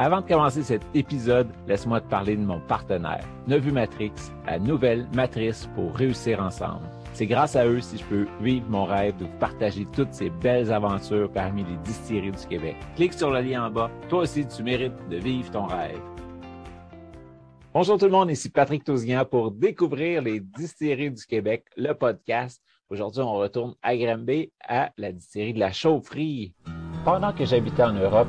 Avant de commencer cet épisode, laisse-moi te parler de mon partenaire, Nevu Matrix, la nouvelle matrice pour réussir ensemble. C'est grâce à eux si je peux vivre mon rêve de vous partager toutes ces belles aventures parmi les distilleries du Québec. Clique sur le lien en bas. Toi aussi, tu mérites de vivre ton rêve. Bonjour tout le monde, ici Patrick Tousignan pour découvrir les distilleries du Québec, le podcast. Aujourd'hui, on retourne à Granby à la distillerie de la Chaufferie. Pendant que j'habitais en Europe,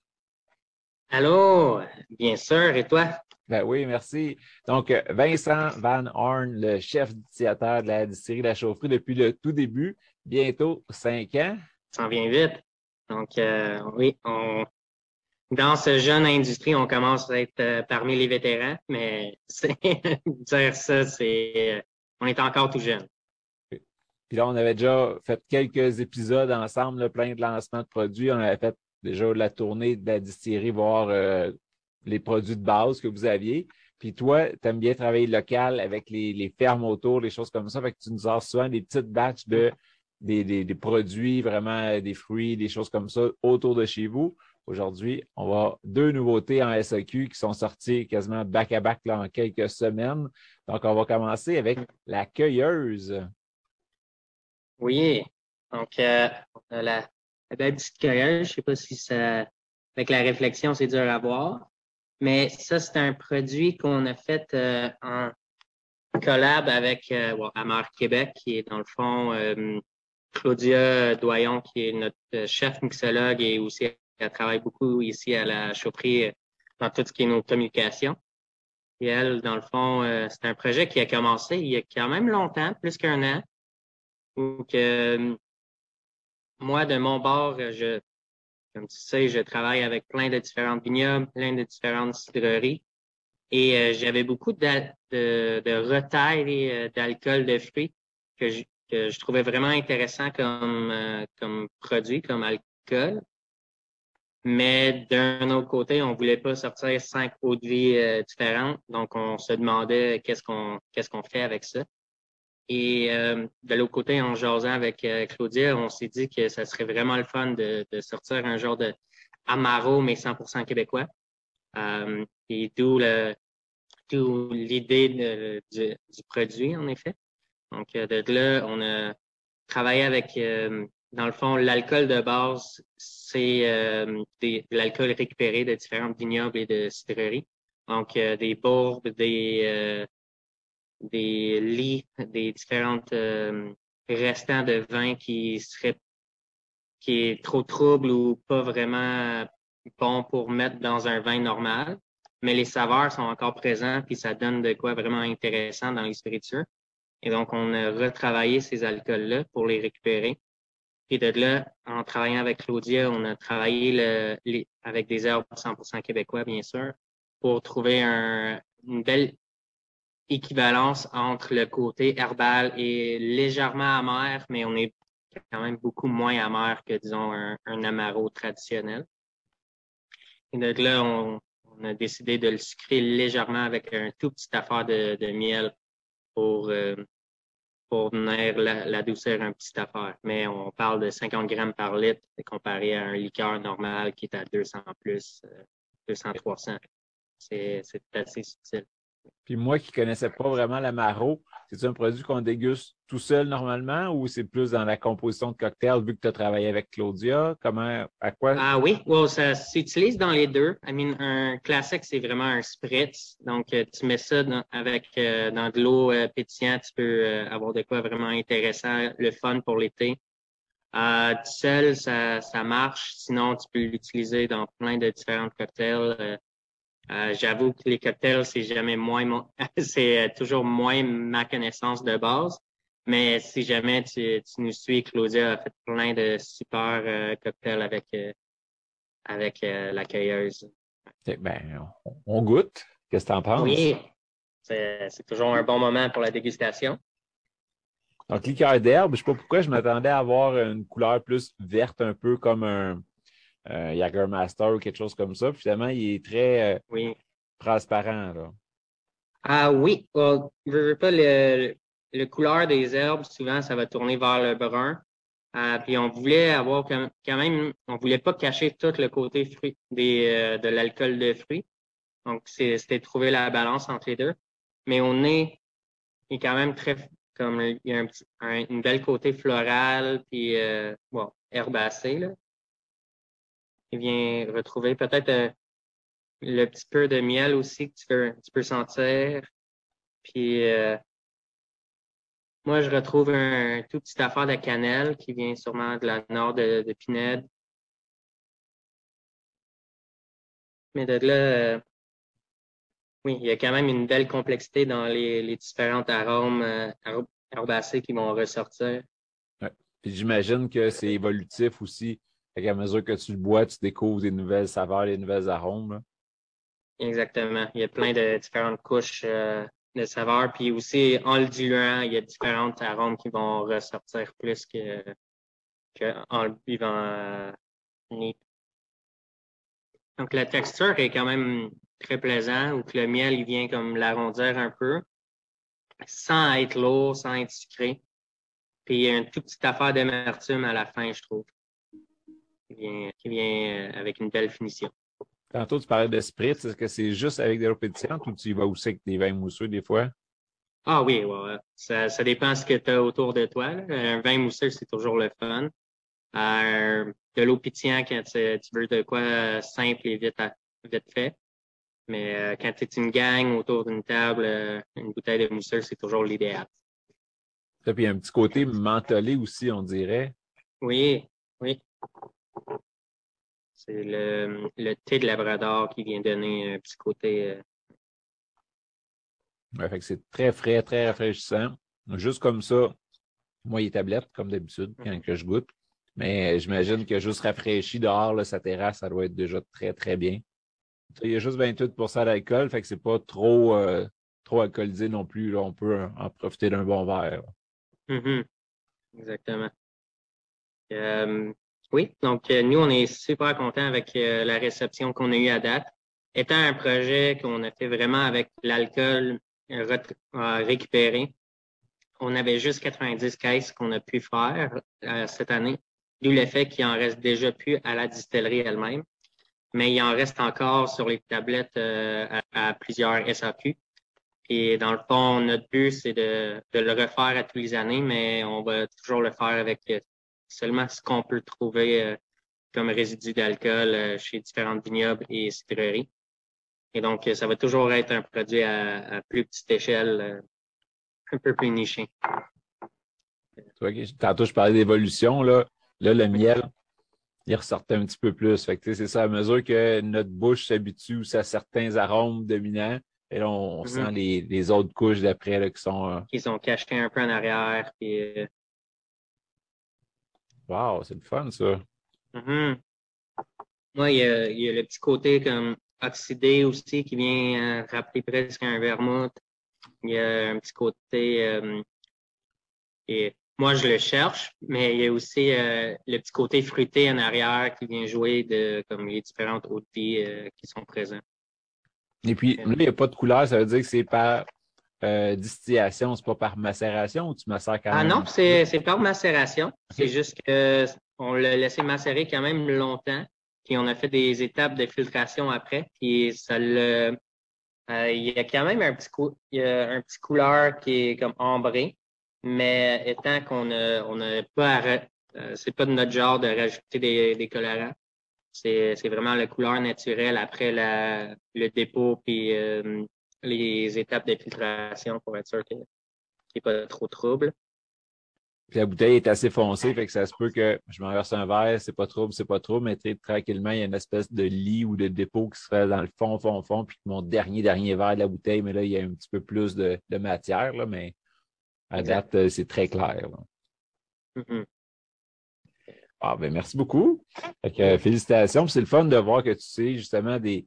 Allô, bien sûr, et toi? Ben oui, merci. Donc, Vincent Van Horn, le chef distillateur de la distillerie de la chaufferie depuis le tout début, bientôt cinq ans. Ça en vient vite. Donc, euh, oui, on, dans ce jeune industrie, on commence à être euh, parmi les vétérans, mais dire ça, c'est, euh, on est encore tout jeune. Puis là, on avait déjà fait quelques épisodes ensemble, plein de lancements de produits. On avait fait déjà la tournée de la distillerie, voir euh, les produits de base que vous aviez. Puis toi, tu aimes bien travailler local avec les, fermes autour, les choses comme ça. Fait que tu nous as souvent des petites batches de des, produits, vraiment des fruits, des choses comme ça autour de chez vous. Aujourd'hui, on va deux nouveautés en SAQ qui sont sorties quasiment back-à-back en quelques semaines. Donc, on va commencer avec la cueilleuse. Oui. Donc, euh, la, la petite cueilleuse, je sais pas si ça, avec la réflexion, c'est dur à voir. Mais ça, c'est un produit qu'on a fait euh, en collab avec euh, Amar Québec, qui est dans le fond euh, Claudia Doyon, qui est notre chef mixologue et aussi elle travaille beaucoup ici à la chaufferie dans tout ce qui est nos communications. Et elle, dans le fond, c'est un projet qui a commencé il y a quand même longtemps, plus qu'un an. Donc, moi, de mon bord, je, comme tu sais, je travaille avec plein de différentes vignobles, plein de différentes cidreries. Et euh, j'avais beaucoup de, de, de euh, d'alcool de fruits que je, que je trouvais vraiment intéressant comme, euh, comme produit, comme alcool. Mais d'un autre côté, on voulait pas sortir cinq eaux de vie différentes. Donc, on se demandait qu'est-ce qu'on qu'est-ce qu'on fait avec ça. Et euh, de l'autre côté, en jasant avec euh, Claudia, on s'est dit que ça serait vraiment le fun de, sortir un genre de Amaro, mais 100% québécois. Euh, et d'où l'idée du, du, produit, en effet. Donc, de là, on a travaillé avec, dans le fond, l'alcool de base, c'est de l'alcool récupéré de différents vignobles et de cidreries. Donc, des bourbes, des des lits, des différentes euh, restants de vin qui seraient qui est trop trouble ou pas vraiment bon pour mettre dans un vin normal, mais les saveurs sont encore présentes puis ça donne de quoi vraiment intéressant dans les spiritueux. Et donc, on a retravaillé ces alcools-là pour les récupérer. Et de là, en travaillant avec Claudia, on a travaillé le, les, avec des herbes 100% québécois, bien sûr, pour trouver un, une belle équivalence entre le côté herbal et légèrement amer, mais on est quand même beaucoup moins amer que, disons, un, amaro traditionnel. Et donc là, on, a décidé de le sucrer légèrement avec un tout petit affaire de, miel pour, euh, pour venir la, la, douceur un petit affaire. Mais on parle de 50 grammes par litre comparé à un liqueur normal qui est à 200 plus, 200, 300. C'est assez subtil. Puis moi qui connaissais pas vraiment l'amaro, c'est un produit qu'on déguste tout seul normalement ou c'est plus dans la composition de cocktail vu que tu as travaillé avec Claudia? Comment, à quoi? Ah oui, ça s'utilise dans les deux. I mean, un classique, c'est vraiment un spritz. Donc, euh, tu mets ça dans, avec euh, dans de l'eau euh, pétillante, tu peux avoir de quoi vraiment intéressant, le fun pour l'été. seul, ça, ça marche. Sinon, tu peux l'utiliser dans plein de différents cocktails. Euh, j'avoue que les cocktails, c'est jamais moins c'est euh, toujours moins ma connaissance de base. Mais si jamais tu, tu nous suis, Claudia a fait plein de super euh, cocktails avec avec l'accueilleuse. Ben, on, goûte. Qu'est-ce que tu en penses? Oui, c'est toujours un bon moment pour la dégustation. Donc, liqueur d'herbe, je sais pas pourquoi je m'attendais à avoir une couleur plus verte, un peu comme un, euh, Master ou quelque chose comme ça. finalement, il est très euh, transparent. Là. Ah oui, je veux pas le, le couleur des herbes, souvent, ça va tourner vers le brun. Euh, puis on voulait avoir quand même, on voulait pas cacher tout le côté fruit des, euh, de l'alcool de fruits. Donc, c'était trouver la balance entre les deux. Mais on est, est quand même très, comme il y a un petit, une belle côté floral, puis euh, bon, herbacé, là il vient retrouver peut-être euh, le petit peu de miel aussi que tu peux, sentir. Puis euh, moi, je retrouve un tout petit affaire de cannelle qui vient sûrement de la nord de, de Pinède. Mais de là, euh, oui, il y a quand même une belle complexité dans les, les différents arômes herbacés qui vont ressortir. Ouais. Puis j'imagine que c'est évolutif aussi qu'à mesure que tu le bois, tu découvres des nouvelles saveurs, des nouvelles arômes. Exactement. Il y a plein de différentes couches euh, de saveurs. Puis aussi, en le diluant, il y a différents arômes qui vont ressortir plus que, le buvant euh, Donc, la texture est quand même très plaisante, ou le miel, vient comme l'arrondir un peu, sans être lourd, sans être sucré. Puis, il y a une toute petite affaire d'amertume à la fin, je trouve qui vient, euh, avec une belle finition. Tantôt, tu parlais de spritz. Est-ce que c'est juste avec des l'eau pétillante ou tu y vas aussi avec des vins mousseux des fois? Ah oui, ouais, Ça, ça dépend ce que tu as autour de toi. Un vin mousseux, c'est toujours le fun. Euh, de l'eau pétillante quand tu, veux de quoi simple et vite, vite fait. Mais euh, quand tu es une gang autour d'une table, une bouteille de mousseux, c'est toujours l'idéal. Et puis, il y a un petit côté mentholé aussi, on dirait. Oui, oui. C'est le, le, thé de Labrador qui vient donner un petit côté. Euh, ouais, fait que c'est très frais, très rafraîchissant. Juste comme ça, moi, il est tablette, comme d'habitude, quand que je goûte. Mais j'imagine que juste rafraîchi dehors, là, sa terrasse, ça doit être déjà très, très bien. Il y a juste 28 d'alcool, fait que c'est pas trop, euh, trop alcoolisé non plus. Là. On peut en profiter d'un bon verre. Mm-hmm. Exactement. Euh, oui, donc euh, nous, on est super contents avec euh, la réception qu'on a eue à date. Étant un projet qu'on a fait vraiment avec l'alcool euh, récupéré, on avait juste 90 caisses qu'on a pu faire cette année, d'où le fait qu'il en reste déjà plus à la distillerie elle-même, mais il en reste encore sur les tablettes à, plusieurs SAQ. Et dans le fond, notre but, c'est de, de, le refaire à tous les années, mais on va toujours le faire avec seulement ce qu'on peut trouver euh, comme résidu d'alcool euh, chez différentes vignobles et cidreries. Et donc, ça va toujours être un produit à, plus petite échelle, euh, un peu plus niché. Tantôt, je parlais d'évolution. Là. là, le miel, il ressortait un petit peu plus. Fait que, c'est ça, à mesure que notre bouche s'habitue à certains arômes dominants, et là, on, mm-hmm. sent les, les, autres couches d'après qui sont. Qui sont cachées un peu en arrière. Puis, Wow, c'est le fun, ça. Mm il y, a, il y, a, le petit côté comme oxydé aussi qui vient euh, rappeler presque un vermouth. Il y a un petit côté. Euh, et moi, je le cherche, mais il y a aussi euh, le petit côté fruité en arrière qui vient jouer de comme les différentes hautes qui sont présentes. Et puis, là, il n'y a pas de couleur, ça veut dire que c'est par euh, distillation, c'est pas par macération ou tu macères quand ah même? Ah non, c'est par macération. C'est juste qu'on l'a laissé macérer quand même longtemps. Puis on a fait des étapes de filtration après. Puis ça le, Euh, il y a quand même un petit, il y a un petit couleur qui est comme ambré, mais étant qu'on n'a on a pas euh, c'est pas de notre genre de rajouter des, des colorants. C'est, c'est vraiment la couleur naturelle après la, le dépôt puis euh, les étapes de filtration pour être sûr qu'il n'y ait pas trop de trouble. Puis la bouteille est assez foncée, fait que ça se peut que je m'en verse un verre, c'est pas trop, c'est pas trop, mais tranquillement, il y a une espèce de lit ou de dépôt qui serait dans le fond, fond, fond, puis mon dernier, dernier verre de la bouteille, mais là, il y a un petit peu plus de, de matière, là, mais à date, euh, c'est très clair. Mm-hmm. Ah, ben merci beaucoup. Fait que, félicitations. C'est le fun de voir que tu sais justement des,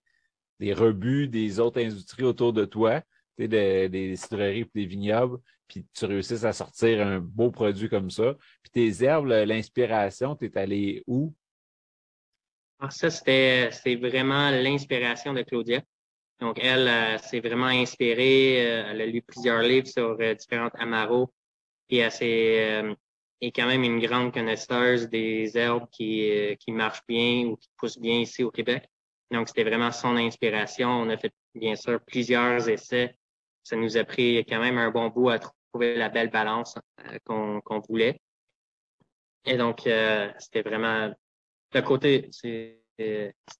des rebuts des autres industries autour de toi, sais, des cidreries des vignobles puis tu réussisses à sortir un beau produit comme ça. Puis tes herbes, l'inspiration, tu es allé où? Ah, ça, c'était vraiment l'inspiration de Claudia. Donc, elle euh, s'est vraiment inspirée. Euh, elle a lu plusieurs livres sur euh, différentes amaros. Puis elle est, est quand même une grande connaisseuse des herbes qui, qui marchent bien ou qui poussent bien ici au Québec. Donc, c'était vraiment son inspiration. On a fait, bien sûr, plusieurs essais ça nous a pris quand même un bon bout à trouver la belle balance euh, qu'on voulait. Et donc, euh, c'était vraiment le côté, c'était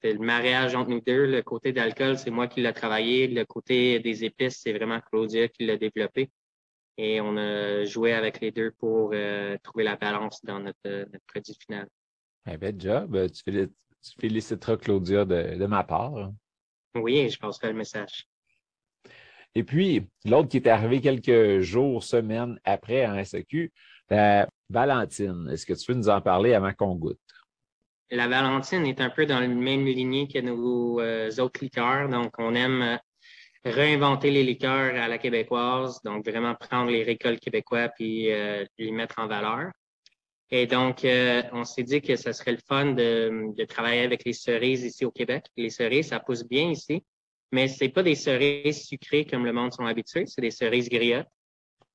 le mariage entre nous deux. Le côté d'alcool, c'est moi qui l'ai travaillé. Le côté des épices, c'est vraiment Claudia qui l'a développé. Et on a joué avec les deux pour euh, trouver la balance dans notre, produit final. Un bel job. Tu, féliciteras Claudia de, de ma part. Oui, je passerai le message. Et puis, l'autre qui est arrivé quelques jours, semaines après en SAQ, la Valentine. Est-ce que tu veux nous en parler avant qu'on goûte? La Valentine est un peu dans la même lignée que nos euh, autres liqueurs. Donc, on aime euh, réinventer les liqueurs à la québécoise. Donc, vraiment prendre les récoltes québécois puis euh, les mettre en valeur. Et donc, on s'est dit que ce serait le fun de, de travailler avec les cerises ici au Québec. Les cerises, ça pousse bien ici mais c'est pas des cerises sucrées comme le monde sont habitués, c'est des cerises griottes.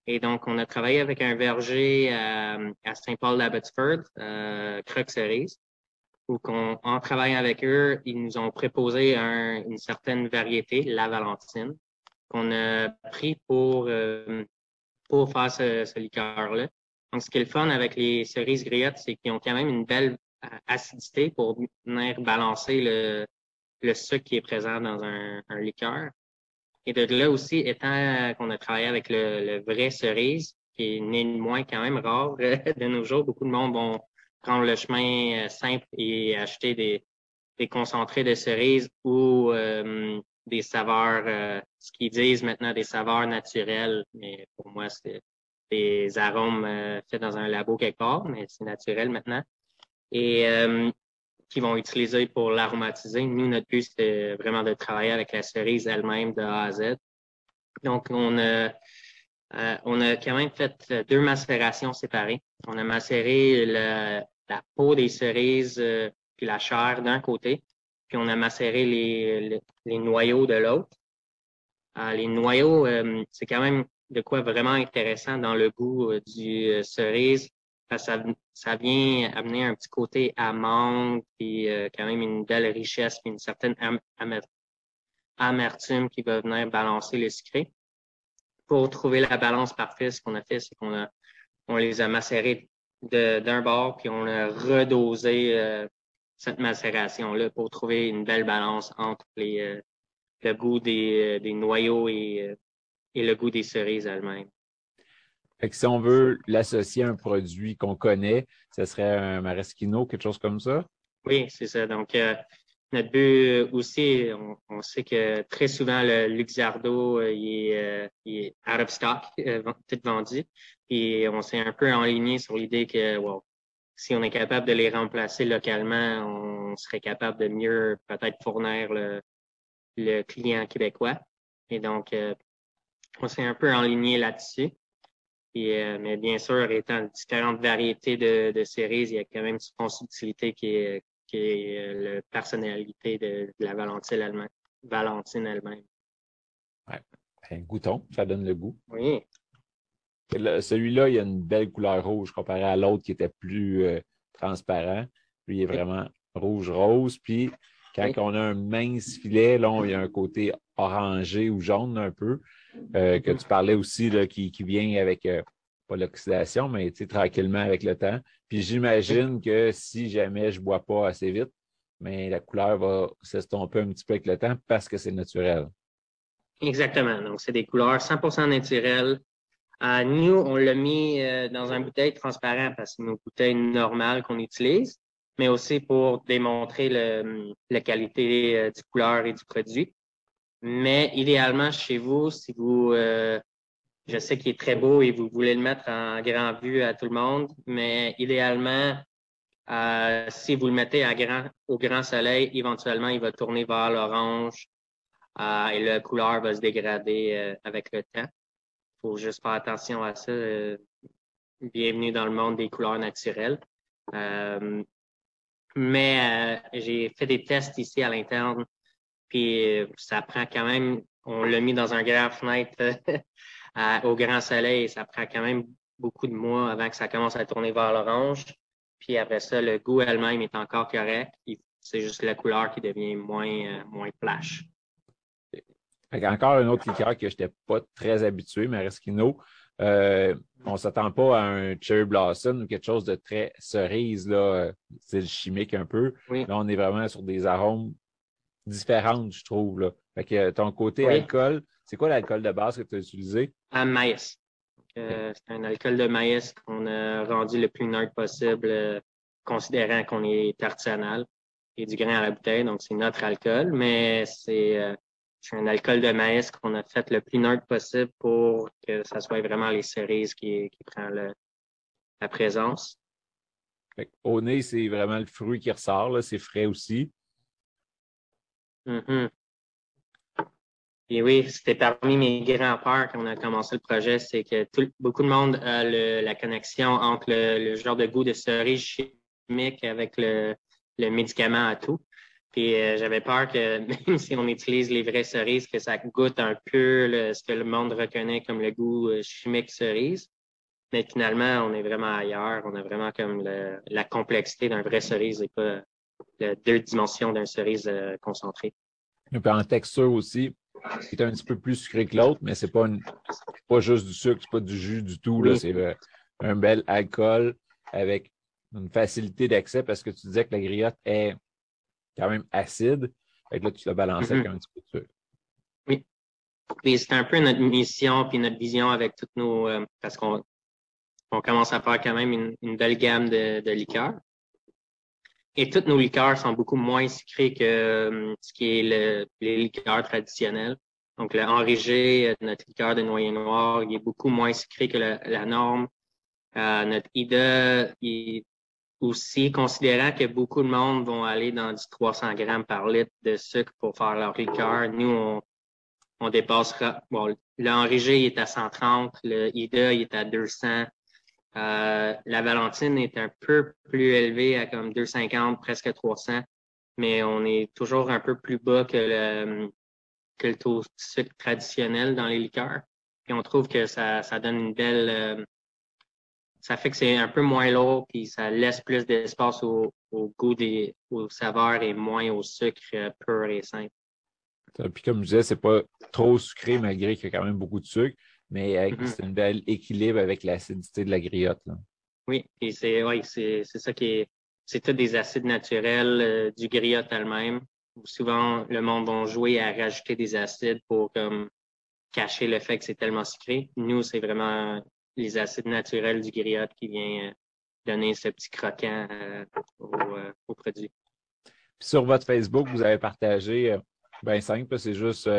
Et donc, on a travaillé avec un verger à, à Saint-Paul-d'Abbotsford, euh, Croc Cerise, où en travaillant avec eux, ils nous ont proposé une certaine variété, la Valentine, qu'on a pris pour, euh, pour faire ce, ce liqueur-là. Donc, ce qui est le fun avec les cerises griottes, c'est qu'ils ont quand même une belle acidité pour venir balancer le, le sucre qui est présent dans un, un liqueur. Et de là aussi, étant qu'on a travaillé avec le, le, vrai cerise, qui est néanmoins quand même rare de nos jours, beaucoup de monde vont prendre le chemin euh, simple et acheter des, concentrés de cerises ou euh, des saveurs, euh, ce qu'ils disent maintenant des saveurs naturelles, mais pour moi, c'est des arômes faits dans un labo quelque part, mais c'est naturel maintenant. Et qui vont utiliser pour l'aromatiser. Nous, notre but, c'était vraiment de travailler avec la cerise elle-même de A à Z. Donc, on a, euh, on a quand même fait deux macérations séparées. On a macéré la, peau des cerises euh, puis la chair d'un côté, puis on a macéré les, les, noyaux de l'autre. Euh, les noyaux, euh, c'est quand même de quoi vraiment intéressant dans le goût du cerise ça, ça vient amener un petit côté amande, puis euh, quand même une belle richesse, puis une certaine amertume qui va venir balancer le sucré. Pour trouver la balance parfaite, ce qu'on a fait, c'est qu'on a on les a macérés d'un bord, puis on a redosé euh, cette macération-là pour trouver une belle balance entre les, euh, le goût des, des noyaux et, et le goût des cerises elles-mêmes. Fait que si on veut l'associer à un produit qu'on connaît, ce serait un maraschino, quelque chose comme ça? Oui, c'est ça. Donc, euh, notre but aussi, on, sait que très souvent, le Luxardo, euh, il, est, euh, il, est, out of stock, tout vendu. Et on s'est un peu enligné sur l'idée que, wow, si on est capable de les remplacer localement, on serait capable de mieux peut-être fournir le, le client québécois. Et donc, on s'est un peu enligné là-dessus. Euh, mais bien sûr, étant différentes variétés de, de cerises, il y a quand même une subtilité qui est, qui est euh, la personnalité de, la Valentine elle-même. Valentine elle-même. Ouais. Goûton, ça donne le goût. Oui. Celui-là, il a une belle couleur rouge comparé à l'autre qui était plus euh, transparent. Lui, il est vraiment rouge-rose. Puis, quand on a un mince filet, là, il y a un côté orangé ou jaune un peu, euh, que tu parlais aussi, qui, qui vient avec, euh, pas l'oxydation, mais tranquillement avec le temps. Puis j'imagine que si jamais je bois pas assez vite, mais la couleur va s'estomper un petit peu avec le temps parce que c'est naturel. Exactement. Donc, c'est des couleurs 100% naturelles. Euh, nous, on l'a mis dans un bouteille transparent parce que c'est nos bouteilles normales qu'on utilise mais aussi pour démontrer le, la qualité euh, du couleur et du produit. Mais idéalement, chez vous, si vous, euh, je sais qu'il est très beau et vous voulez le mettre en grand vue à tout le monde, mais idéalement, euh, si vous le mettez à grand, au grand soleil, éventuellement, il va tourner vers l'orange et la couleur va se dégrader avec le temps. Il faut juste faire attention à ça. bienvenue dans le monde des couleurs naturelles. Mais euh, j'ai fait des tests ici à l'interne, puis euh, ça prend quand même, on l'a mis dans un grand fenêtre au grand soleil, ça prend quand même beaucoup de mois avant que ça commence à tourner vers l'orange. Puis après ça, le goût elle-même est encore correct. C'est juste la couleur qui devient moins, euh, moins flash. encore un autre liqueur que je n'étais pas très habitué, euh, on ne s'attend pas à un cherry blossom ou quelque chose de très cerise, là, c'est chimique un peu. Là, on est vraiment sur des arômes différents, je trouve. Là. Fait que ton côté alcool, c'est quoi l'alcool de base que tu as utilisé? Un maïs. Euh, c'est un alcool de maïs qu'on a rendu le plus neutre possible, euh, considérant qu'on est artisanal et du grain à la bouteille, donc c'est notre alcool, mais c'est un alcool de maïs qu'on a fait le plus neutre possible pour que ça soit vraiment les cerises qui, qui prend la présence. Au nez, c'est vraiment le fruit qui ressort, c'est frais aussi. Mm-hmm. Et oui, c'était parmi mes grands peurs quand on a commencé le projet, c'est que beaucoup de monde a la connexion entre le, genre de goût de cerise chimique avec le, le médicament à tout. Puis euh, j'avais peur que même si on utilise les vraies cerises, que ça goûte un peu ce que le monde reconnaît comme le goût euh, chimique cerise. Mais finalement, on est vraiment ailleurs. On a vraiment comme la complexité d'un vrai cerise et pas la deux dimensions d'un cerise euh, concentré. Et puis en texture aussi, c'est un petit peu plus sucré que l'autre, mais c'est pas pas juste du sucre, c'est pas du jus du tout. C'est un bel alcool avec une facilité d'accès parce que tu disais que la griotte est quand même acide. Fait que là, tu l'as balancé avec mm-hmm. un petit peu de sucre. Oui. Puis c'est un peu notre mission puis notre vision avec toutes nos. Euh, parce qu'on on commence à faire quand même une, belle gamme de, de, liqueurs. Et toutes nos liqueurs sont beaucoup moins sucrées que euh, ce qui est le, les liqueurs traditionnels. Donc, le enrigé, euh, notre liqueur de noyer noir, il est beaucoup moins sucré que la, norme. notre IDA, il aussi, considérant que beaucoup de monde vont aller dans du 300 grammes par litre de sucre pour faire leur liqueur, nous, on, on dépassera. Bon, l'enrigé est à 130, le IDA est à 200. Euh, la Valentine est un peu plus élevée à comme 250, presque 300, mais on est toujours un peu plus bas que le, taux de sucre traditionnel dans les liqueurs. Et on trouve que ça, ça donne une belle, euh, ça fait que c'est un peu moins lourd, puis ça laisse plus d'espace au, goût des aux saveurs et moins au sucre euh, pur et simple. Puis comme je disais, c'est pas trop sucré malgré qu'il y a quand même beaucoup de sucre, mais mm-hmm. c'est un bel équilibre avec l'acidité de la griotte. Oui, et c'est ouais, c'est ça qui est. C'est tout des acides naturels euh, du griotte elle-même. Souvent, le monde va jouer à rajouter des acides pour comme cacher le fait que c'est tellement sucré. Nous, c'est vraiment les acides naturels du griotte qui vient euh, donner ce petit croquant euh, euh, au, produit. sur votre Facebook, vous avez partagé, bien simple, c'est juste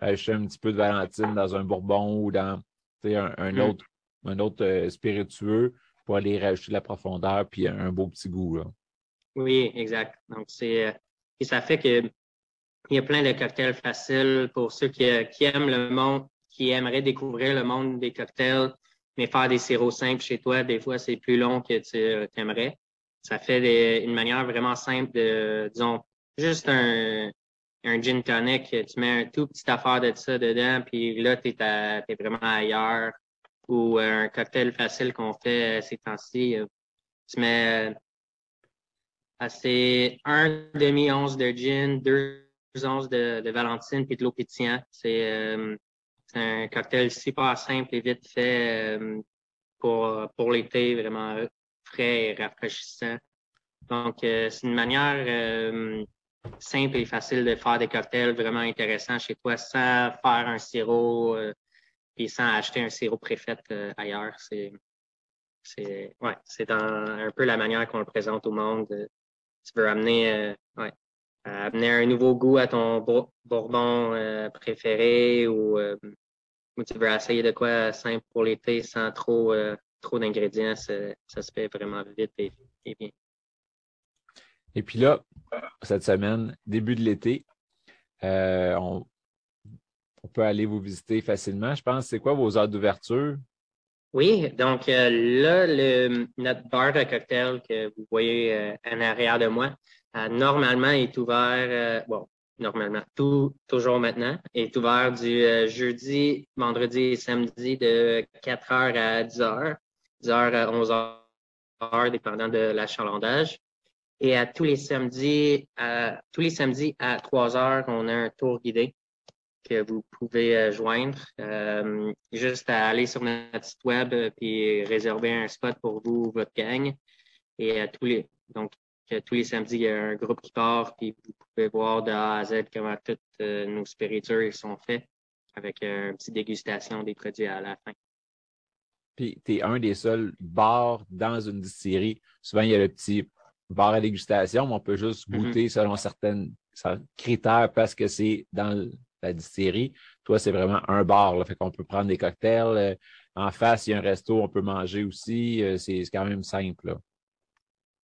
ajouter un petit peu de Valentine dans un bourbon ou dans un, mm. autre, un autre spiritueux pour aller rajouter de la profondeur puis un beau petit goût. Là. Oui, exact. Donc, c'est. et ça fait que il y a plein de cocktails faciles pour ceux qui, qui aiment le monde, qui aimeraient découvrir le monde des cocktails mais faire des sirops simples chez toi, des fois, c'est plus long que tu euh, aimerais. Ça fait une manière vraiment simple de, disons, juste un, un gin tonic, tu mets un tout petit affaire de ça dedans, puis là, tu es, vraiment ailleurs. Ou un cocktail facile qu'on fait euh, ces temps-ci, euh, tu mets assez un demi-once de gin, deux onces de, de Valentine puis de l'eau pétillante. C'est un cocktail super simple et vite fait pour, pour l'été, vraiment frais et rafraîchissant. Donc, c'est une manière simple et facile de faire des cocktails vraiment intéressants chez toi sans faire un sirop euh, et sans acheter un sirop préfet euh, ailleurs. C'est ouais, un peu la manière qu'on le présente au monde. Tu veux amener euh, ouais, amener un nouveau goût à ton bourbon euh, préféré ou, ou, tu veux essayer de quoi simple pour l'été sans trop trop d'ingrédients, ça, se fait vraiment vite et bien. Et puis là, cette semaine, début de l'été, euh, on, peut aller vous visiter facilement. Je pense, c'est quoi vos heures d'ouverture? Oui, donc euh, là, notre bar de cocktail que vous voyez euh, en arrière de moi, normalement est ouvert, bon, normalement, tout, toujours maintenant, est ouvert du jeudi, vendredi et samedi de 4 h à 10 h, 10 h à 11 h, dépendant de l'achalandage. Et à tous les samedis, à, tous les samedis à 3 heures, on a un tour guidé que vous pouvez euh, joindre. Euh, juste à aller sur notre site web euh, puis réserver un spot pour vous ou votre gang. Et à tous les donc tous les samedis, il y a un groupe qui part, puis vous pouvez voir de A à Z comment toutes nos spiritueux sont faits avec une petite dégustation des produits à la fin. Puis tu es un des seuls bars dans une distillerie. Souvent, il y a le petit bar à dégustation, mais on peut juste mm-hmm. goûter selon certains critères parce que c'est dans la distillerie. Toi, c'est vraiment un bar. Là, fait qu'on peut prendre des cocktails. Euh, en face, il y a un resto, on peut manger aussi. Euh, c'est quand même simple.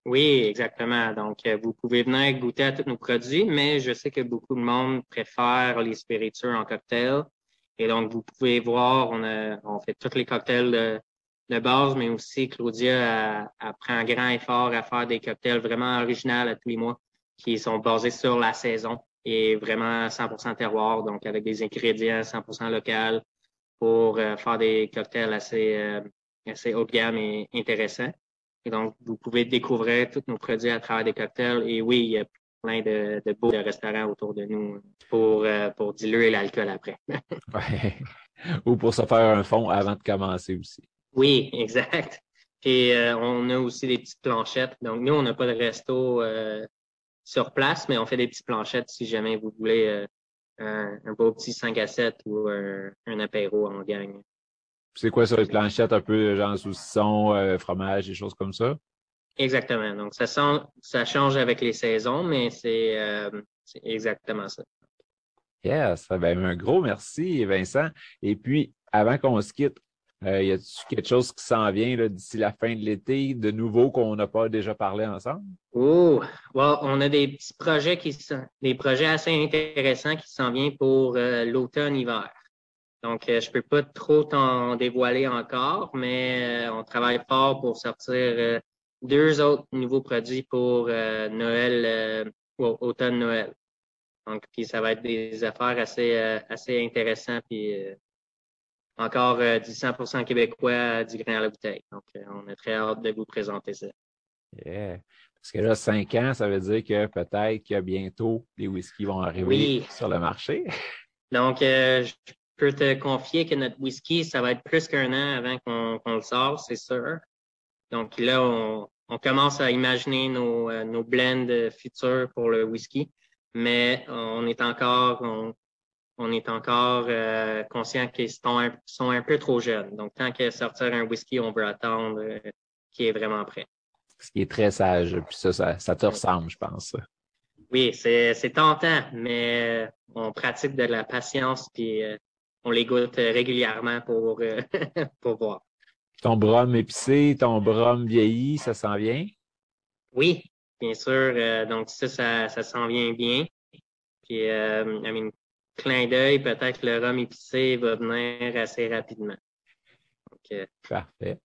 Oui, exactement. Donc, euh, vous pouvez venir goûter à tous nos produits, mais je sais que beaucoup de monde préfère les spiritueux en cocktail. Et donc, vous pouvez voir, on, a, on fait tous les cocktails de, base, mais aussi Claudia a, pris un grand effort à faire des cocktails vraiment originaux à tous les mois qui sont basés sur la saison et vraiment 100% terroir, donc avec des ingrédients 100% locaux pour euh, faire des cocktails assez, euh, assez haut de gamme et intéressants. Et donc, vous pouvez découvrir tous nos produits à travers des cocktails. Et oui, il y a plein de, beaux restaurants autour de nous pour, euh, pour diluer l'alcool après. ouais. Ou pour se faire un fond avant de commencer aussi. Oui, exact. Et euh, on a aussi des petites planchettes. Donc, nous, on n'a pas de resto euh, sur place, mais on fait des petites planchettes si jamais vous voulez euh, un, beau petit 5 à 7 ou un, apéro en gang. C'est quoi ça, les planchettes un peu genre saucisson, fromage, des choses comme ça? Exactement. Donc, ça, ça change avec les saisons, mais c'est exactement ça. Yes, ben, un gros merci, Vincent. Et puis, avant qu'on se quitte, euh, y a-t-il quelque chose qui s'en vient d'ici la fin de l'été, de nouveau qu'on n'a pas déjà parlé ensemble? Oh, on a des petits projets qui sont des projets assez intéressants qui s'en viennent pour euh, l'automne-hiver. Donc, euh, je peux pas trop t'en dévoiler encore, mais on travaille fort pour sortir deux autres nouveaux produits pour Noël, automne-Noël. Donc, puis ça va être des affaires assez, assez intéressantes puis encore euh, du 100% québécois du grain à la bouteille. Donc, euh, on est très hâte de vous présenter ça. Yeah. Parce que là, cinq ans, ça veut dire que peut-être que bientôt, les whiskies vont arriver sur le marché. Donc, euh, je peux te confier que notre whisky, ça va être plus qu'un an avant qu'on le sorte, c'est sûr. Donc là, on, on, commence à imaginer nos, nos blends futurs pour le whisky, mais on est encore, on, on est encore euh, conscient qu'ils sont un, sont un peu trop jeunes. Donc, tant qu'à sortir un whisky, on veut attendre euh, qu'il est vraiment prêt. Ce qui est très sage. Puis ça, ça, te ressemble, je pense. Oui, c'est tentant, mais euh, on pratique de la patience puis on les goûte régulièrement pour, pour voir. Ton brome épicé, ton brome vieilli, ça s'en vient? Oui, bien sûr. donc ça, ça, ça s'en vient bien. Puis, I mean, clin d'œil, peut-être que le rhum épicé va venir assez rapidement. Euh, Parfait.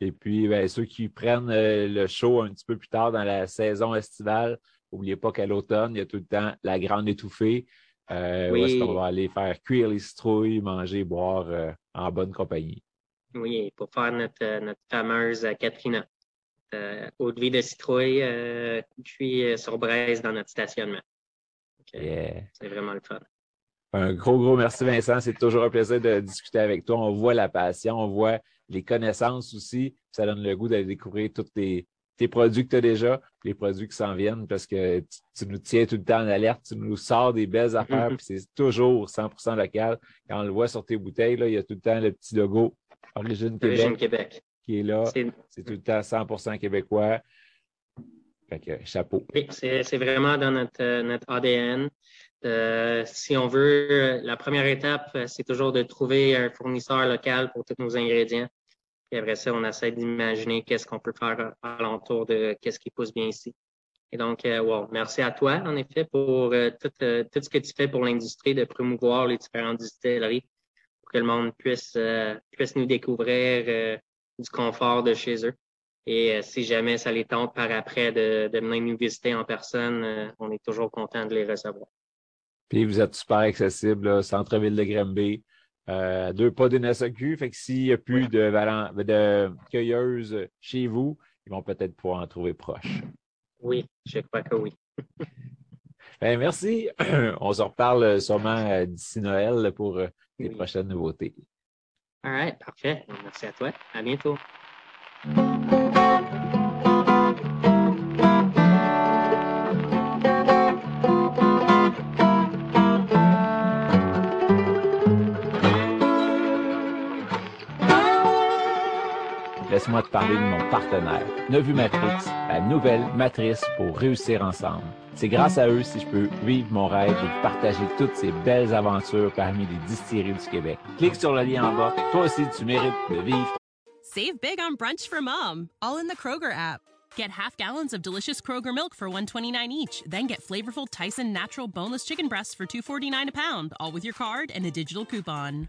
Et puis, ben, ceux qui prennent euh, le show un petit peu plus tard dans la saison estivale, n'oubliez pas qu'à l'automne, il y a tout le temps la grande étouffée. Euh, Où est-ce qu'on va aller faire cuire les citrouilles, manger, boire euh, en bonne compagnie? Oui, pour faire notre, notre fameuse Katrina. eau de vie de citrouille cuit sur braise dans notre stationnement. c'est vraiment le fun. Un gros, gros merci, Vincent. C'est toujours un plaisir de discuter avec toi. On voit la passion, on voit les connaissances aussi. Ça donne le goût d'aller découvrir tous tes, produits que tu as déjà, les produits qui s'en viennent, parce que tu, nous tiens tout le temps en alerte, tu nous sors des belles affaires, mm-hmm. puis c'est toujours 100% local. Quand on le voit sur tes bouteilles, là, il y a tout le temps le petit logo Origine Québec, qui est là. C'est tout le temps 100% québécois. Fait que, chapeau. Oui, c'est vraiment dans notre, notre ADN. Euh, si on veut, la première étape, euh, c'est toujours de trouver un fournisseur local pour tous nos ingrédients. Et après ça, on essaie d'imaginer qu'est-ce qu'on peut faire alentour de qu'est-ce qui pousse bien ici. Et donc, euh, merci à toi, en effet, pour tout, tout, ce que tu fais pour l'industrie de promouvoir les différentes distilleries pour que le monde puisse, puisse nous découvrir du confort de chez eux. Et si jamais ça les tente par après de, de venir nous visiter en personne, on est toujours content de les recevoir. Puis vous êtes super accessible, centre-ville de Granby. Euh, deux pas d'une SAQ. Fait que s'il n'y a plus de, de cueilleuses chez vous, ils vont peut-être pouvoir en trouver proche. Oui, je crois que oui. ben, merci. On se reparle sûrement euh, d'ici Noël pour euh, les prochaines nouveautés. All right, parfait. Merci à toi. À bientôt. Laisse-moi te parler de mon partenaire, Nevu Matrix, la nouvelle matrice pour réussir ensemble. C'est grâce à eux si je peux vivre mon rêve et partager toutes ces belles aventures parmi les distilleries du Québec. Clique sur le lien en bas. Toi aussi, tu mérites de vivre. Save big on brunch for mom, all in the Kroger app. Get half gallons of delicious Kroger milk for 129 each, then get flavorful Tyson natural boneless chicken breasts for 249 a pound, all with your card and a digital coupon.